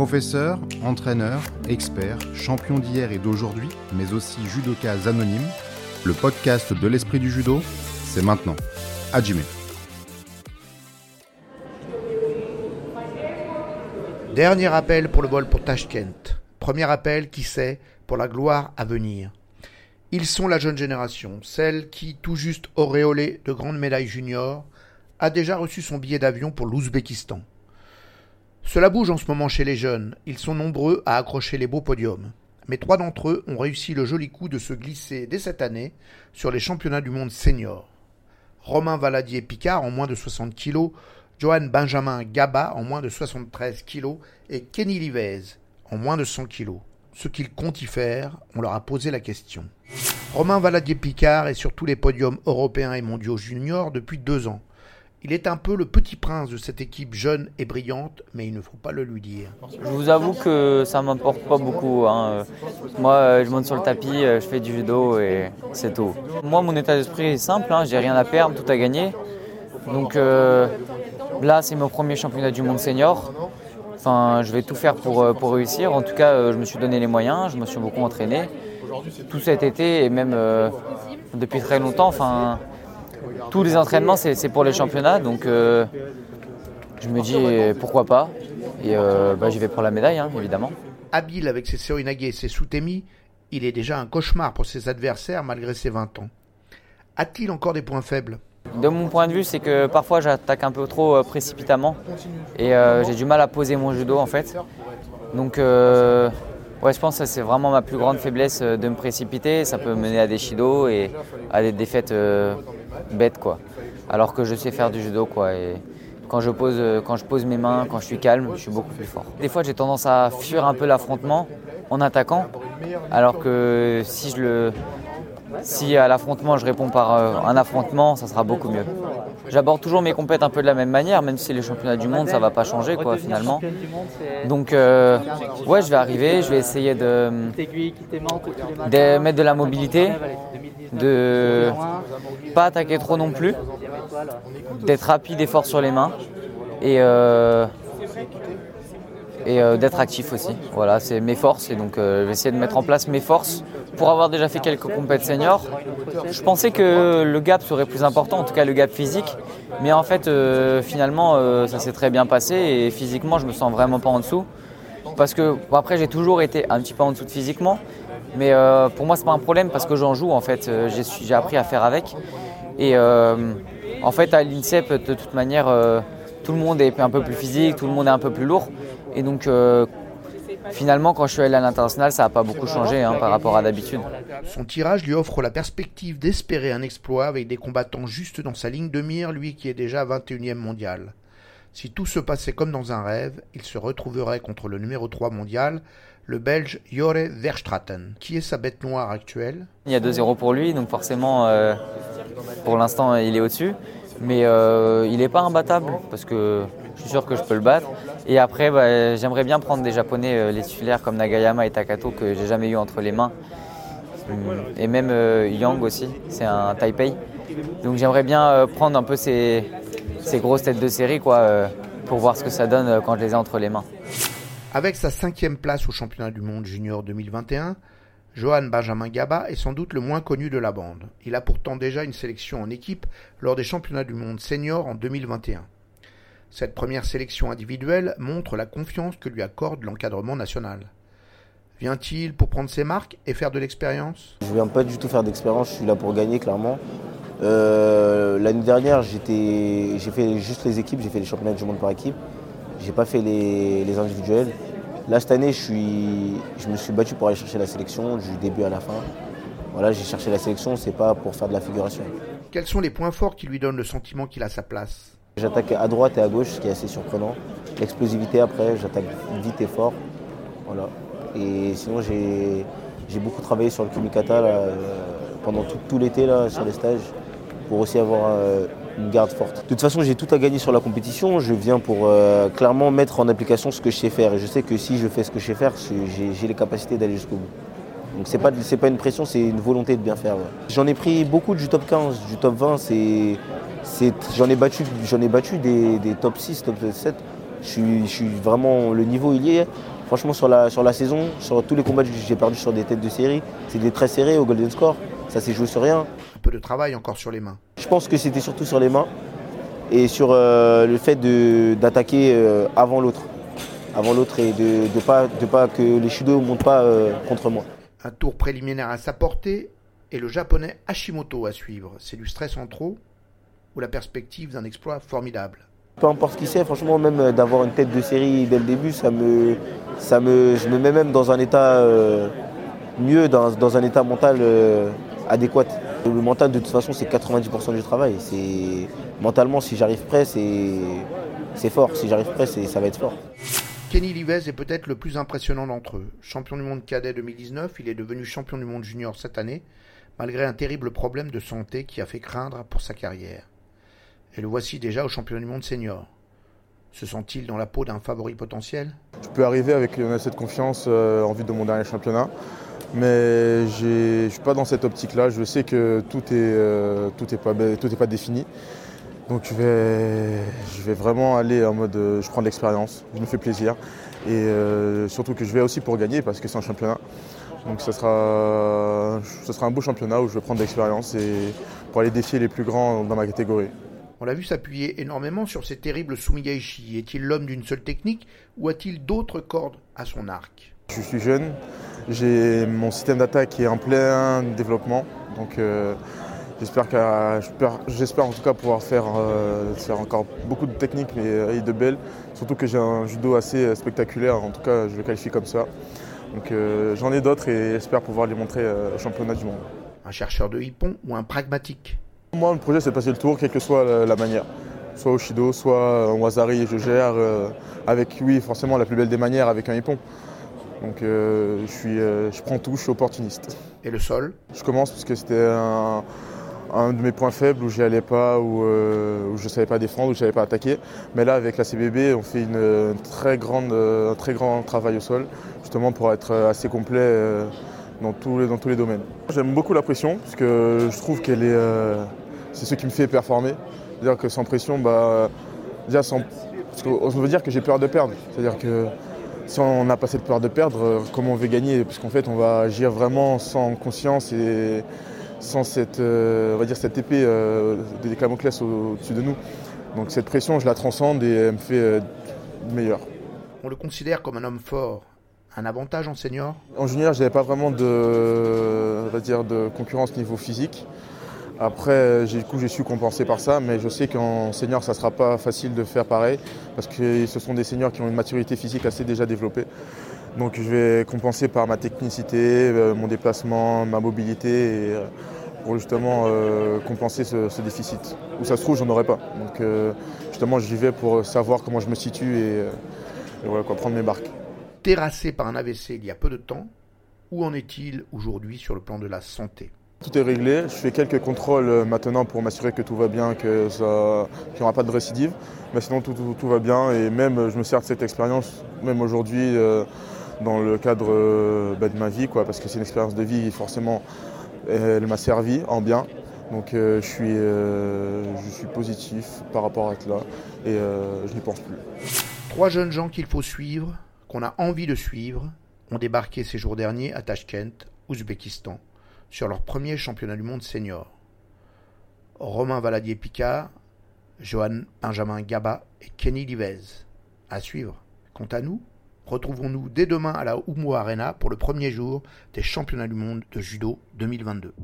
Professeur, entraîneur, expert, champion d'hier et d'aujourd'hui, mais aussi judoka anonyme, le podcast de l'esprit du judo, c'est maintenant. Hajime. Dernier appel pour le vol pour Tashkent. Premier appel, qui sait, pour la gloire à venir. Ils sont la jeune génération, celle qui, tout juste auréolée de grandes médailles juniors, a déjà reçu son billet d'avion pour l'Ouzbékistan. Cela bouge en ce moment chez les jeunes, ils sont nombreux à accrocher les beaux podiums. Mais trois d'entre eux ont réussi le joli coup de se glisser dès cette année sur les championnats du monde senior. Romain Valadier-Picard en moins de 60 kg, Johan Benjamin Gaba en moins de 73 kg et Kenny Livez en moins de 100 kg. Ce qu'ils comptent y faire, on leur a posé la question. Romain Valadier-Picard est sur tous les podiums européens et mondiaux juniors depuis deux ans. Il est un peu le petit prince de cette équipe jeune et brillante, mais il ne faut pas le lui dire. Je vous avoue que ça m'importe pas beaucoup. Hein. Moi, euh, je monte sur le tapis, euh, je fais du judo et c'est tout. Moi, mon état d'esprit est simple, hein. j'ai rien à perdre, tout à gagner. Donc euh, là, c'est mon premier championnat du monde senior. Enfin, je vais tout faire pour, pour réussir. En tout cas, je me suis donné les moyens, je me suis beaucoup entraîné. Tout cet été et même depuis très longtemps. Enfin, tous les entraînements, c'est pour les championnats. Donc euh, je me dis pourquoi pas. Et euh, bah, j'y vais pour la médaille, hein, évidemment. Habile avec ses Seoinage et ses Soutemi, il est déjà un cauchemar pour ses adversaires malgré ses 20 ans. A-t-il encore des points faibles? De mon point de vue, c'est que parfois j'attaque un peu trop euh, précipitamment et j'ai du mal à poser mon judo en fait. Donc ouais, je pense que c'est vraiment ma plus grande faiblesse de me précipiter. Ça peut mener à des shido et à des défaites bête quoi. Alors que je sais faire du judo quoi. Et quand je pose, quand je pose mes mains, quand je suis calme, je suis beaucoup plus fort. Des fois j'ai tendance à fuir un peu l'affrontement en attaquant, alors que si je le si à l'affrontement je réponds par euh, un affrontement, ça sera beaucoup mieux. J'aborde toujours mes compètes un peu de la même manière, même si les championnats du monde ça va pas changer quoi finalement. Donc euh, ouais, je vais arriver, je vais essayer de, de mettre de la mobilité, de pas attaquer trop non plus, d'être rapide et fort sur les mains et, euh, euh, d'être actif aussi. Voilà, c'est mes forces et donc euh, je de mettre en place mes forces pour avoir déjà fait quelques compètes seniors. Je pensais que le gap serait plus important, en tout cas le gap physique, mais en fait finalement ça s'est très bien passé et physiquement je me sens vraiment pas en dessous parce que après j'ai toujours été un petit peu en dessous de physiquement mais euh, pour moi, c'est pas un problème parce que j'en joue en fait. Euh, j'ai appris à faire avec. Et euh, en fait, à l'INSEP, de toute manière, tout le monde est un peu plus physique, tout le monde est un peu plus lourd. Et donc, finalement, quand je suis allé à l'international, ça n'a pas beaucoup changé hein, par rapport à d'habitude. Son tirage lui offre la perspective d'espérer un exploit avec des combattants juste dans sa ligne de mire, lui qui est déjà 21e mondial. Si tout se passait comme dans un rêve, il se retrouverait contre le numéro 3 mondial, le Belge Jore Verstraten. Qui est sa bête noire actuelle? Il y a 2-0 pour lui, donc forcément, euh, pour l'instant, il est au-dessus. Mais euh, il n'est pas imbattable, parce que je suis sûr que je peux le battre. Et après, bah, j'aimerais bien prendre des Japonais, euh, les titulaires comme Nagayama et Takato, que j'ai jamais eu entre les mains. Et même Yang aussi, c'est un Taipei. Donc j'aimerais bien prendre un peu ces, ces grosses têtes de série quoi, pour voir ce que ça donne quand je les ai entre les mains. Avec sa cinquième place au championnat du monde junior 2021, Johan Benjamin Gaba est sans doute le moins connu de la bande. Il a pourtant déjà une sélection en équipe lors des championnats du monde senior en 2021. Cette première sélection individuelle montre la confiance que lui accorde l'encadrement national. Vient-il pour prendre ses marques et faire de l'expérience? Je ne viens pas du tout faire d'expérience, je suis là pour gagner clairement. Euh, l'année dernière, j'ai fait juste les équipes, j'ai fait les championnats du monde par équipe. J'ai pas fait les, individuels. Là, cette année, je, suis, je me suis battu pour aller chercher la sélection du début à la fin. Voilà, j'ai cherché la sélection, c'est pas pour faire de la figuration. Quels sont les points forts qui lui donnent le sentiment qu'il a sa place? J'attaque à droite et à gauche, ce qui est assez surprenant. L'explosivité après, j'attaque vite et fort. Voilà. Et sinon, j'ai beaucoup travaillé sur le kumikata euh, pendant tout, l'été sur les stages pour aussi avoir euh, une garde forte. De toute façon, j'ai tout à gagner sur la compétition. Je viens pour euh, clairement mettre en application ce que je sais faire. Et je sais que si je fais ce que je sais faire, j'ai les capacités d'aller jusqu'au bout. Donc c'est pas, pas une pression, c'est une volonté de bien faire. J'en ai pris beaucoup du top 15, du top 20. J'en ai battu, ai battu des, top 6, top 7. Je suis, vraiment, le niveau il y est. Franchement, sur la, sur la saison, sur tous les combats que j'ai perdu sur des têtes de série, c'est des très serrés au Golden Score. Ça s'est joué sur rien. Peu de travail encore sur les mains. Je pense que c'était surtout sur les mains et sur euh, le fait d'attaquer euh, avant l'autre. Avant l'autre et de ne pas, de pas que les Shudo ne montent pas euh, contre moi. Un tour préliminaire à sa portée et le japonais Hashimoto à suivre. C'est du stress en trop ou la perspective d'un exploit formidable peu importe qui c'est, franchement, même d'avoir une tête de série dès le début, ça me, ça me, je me mets même dans un état mieux, dans, dans, un état mental adéquate. Le mental, de toute façon, c'est 90% du travail. C'est Mentalement, si j'arrive prêt, c'est fort. Si j'arrive prêt, ça va être fort. Kenny Livez est peut-être le plus impressionnant d'entre eux. Champion du monde cadet 2019, il est devenu champion du monde junior cette année, malgré un terrible problème de santé qui a fait craindre pour sa carrière. Et le voici déjà au champion du monde senior. Se sent-il dans la peau d'un favori potentiel? Je peux arriver avec cette confiance euh, en vue de mon dernier championnat. Mais je ne suis pas dans cette optique-là. Je sais que tout n'est euh, pas, pas défini. Donc je vais, je vais vraiment aller en mode euh, je prends de l'expérience, je me fais plaisir. Et euh, surtout que je vais aussi pour gagner parce que c'est un championnat. Donc ça sera, ça sera un beau championnat où je vais prendre de l'expérience et pour aller défier les plus grands dans ma catégorie. On l'a vu s'appuyer énormément sur ces terribles Sumigaishi. Est-il l'homme d'une seule technique ou a-t-il d'autres cordes à son arc? Je suis jeune, j'ai mon système d'attaque qui est en plein développement. Donc euh, j'espère j'espère en tout cas pouvoir faire, euh, faire encore beaucoup de techniques et de belles. Surtout que j'ai un judo assez spectaculaire, en tout cas je le qualifie comme ça. Donc euh, j'en ai d'autres et j'espère pouvoir les montrer au championnat du monde. Un chercheur de hippon ou un pragmatique? Moi le projet c'est de passer le tour, quelle que soit la, manière. Soit au shido, soit en wazari, je gère avec, oui forcément la plus belle des manières avec un hippon. Donc euh, je, suis, euh, je prends tout, je suis opportuniste. Et le sol? Je commence parce que c'était un, de mes points faibles où j'y allais pas, où, euh, où je ne savais pas défendre, où je ne savais pas attaquer. Mais là, avec la CBB, on fait une, très grande, un très grand travail au sol, justement pour être assez complet dans, tous les, dans tous les domaines. J'aime beaucoup la pression, parce que je trouve qu'elle est, c'est ce qui me fait performer. C'est-à-dire que sans pression, bah, déjà sans, parce qu'on veut dire que j'ai peur de perdre. C'est-à-dire que si on n'a pas cette peur de perdre, euh, comment on veut gagner? Parce qu'en fait, on va agir vraiment sans conscience et sans cette, euh, on va dire cette épée euh, de Déclamoclès au-dessus de nous. Donc cette pression, je la transcende et elle me fait meilleur. On le considère comme un homme fort. Un avantage en senior? En junior, je n'avais pas vraiment de, on va dire, de concurrence niveau physique. Après, du coup, j'ai su compenser par ça, mais je sais qu'en senior, ça ne sera pas facile de faire pareil, parce que ce sont des seniors qui ont une maturité physique assez déjà développée. Donc je vais compenser par ma technicité, euh, mon déplacement, ma mobilité, euh, pour justement euh, compenser ce, déficit. Où ça se trouve, j'en aurais pas. Donc justement, j'y vais pour savoir comment je me situe et, voilà quoi, prendre mes barques. Terrassé par un AVC il y a peu de temps, où en est-il aujourd'hui sur le plan de la santé? Tout est réglé. Je fais quelques contrôles euh, maintenant pour m'assurer que tout va bien, qu'il n'y aura pas de récidive. Mais sinon, tout, va bien. Et même, je me sers de cette expérience, même aujourd'hui, euh, dans le cadre euh, bah, de ma vie, parce que c'est une expérience de vie, forcément, elle m'a servi en bien. Donc je, suis, je suis positif par rapport à cela et je n'y pense plus. Trois jeunes gens qu'il faut suivre, qu'on a envie de suivre, ont débarqué ces jours derniers à Tashkent, Ouzbékistan sur leur premier championnat du monde senior. Romain Valadier-Picard, Johan Benjamin Gaba et Kenny Livez. À suivre. Quant à nous, retrouvons-nous dès demain à la Oumo Arena pour le premier jour des championnats du monde de judo 2022.